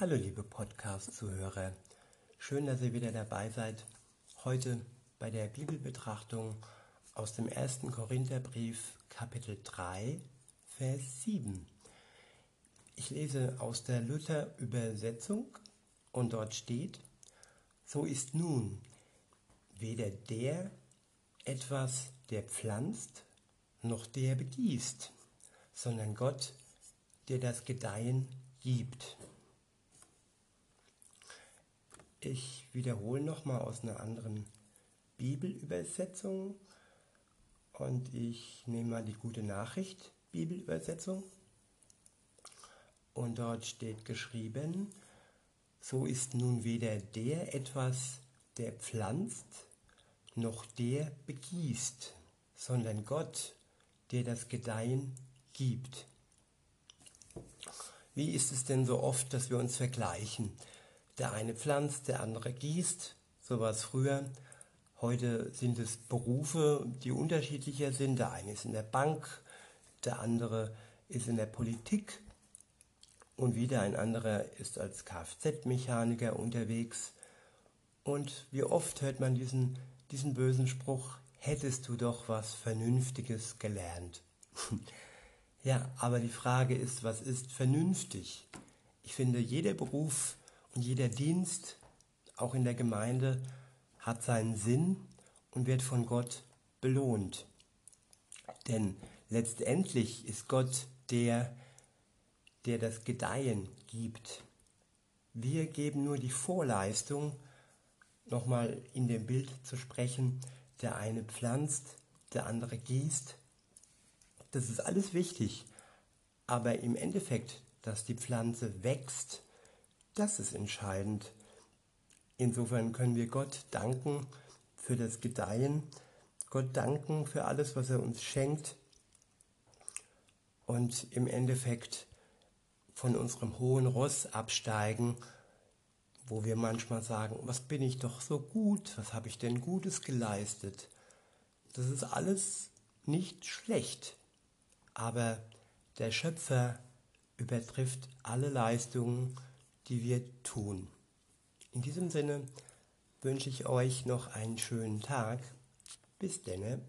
Hallo liebe Podcast-Zuhörer, schön, dass ihr wieder dabei seid. Heute bei der Bibelbetrachtung aus dem 1. Korintherbrief Kapitel 3, Vers 7. Ich lese aus der Luther-Übersetzung und dort steht, so ist nun weder der etwas, der pflanzt, noch der begießt, sondern Gott, der das Gedeihen gibt. Ich wiederhole nochmal aus einer anderen Bibelübersetzung und ich nehme mal die gute Nachricht Bibelübersetzung und dort steht geschrieben, so ist nun weder der etwas, der pflanzt, noch der begießt, sondern Gott, der das Gedeihen gibt. Wie ist es denn so oft, dass wir uns vergleichen? Der eine pflanzt, der andere gießt. So war es früher. Heute sind es Berufe, die unterschiedlicher sind. Der eine ist in der Bank, der andere ist in der Politik und wieder ein anderer ist als Kfz-Mechaniker unterwegs. Und wie oft hört man diesen, diesen bösen Spruch, hättest du doch was Vernünftiges gelernt. ja, aber die Frage ist, was ist vernünftig? Ich finde, jeder Beruf und jeder Dienst, auch in der Gemeinde, hat seinen Sinn und wird von Gott belohnt. Denn letztendlich ist Gott der, der das Gedeihen gibt. Wir geben nur die Vorleistung, nochmal in dem Bild zu sprechen, der eine pflanzt, der andere gießt. Das ist alles wichtig, aber im Endeffekt, dass die Pflanze wächst, das ist entscheidend. Insofern können wir Gott danken für das Gedeihen, Gott danken für alles, was er uns schenkt und im Endeffekt von unserem hohen Ross absteigen, wo wir manchmal sagen, was bin ich doch so gut, was habe ich denn Gutes geleistet. Das ist alles nicht schlecht, aber der Schöpfer übertrifft alle Leistungen, die wir tun. In diesem Sinne wünsche ich euch noch einen schönen Tag. Bis denne.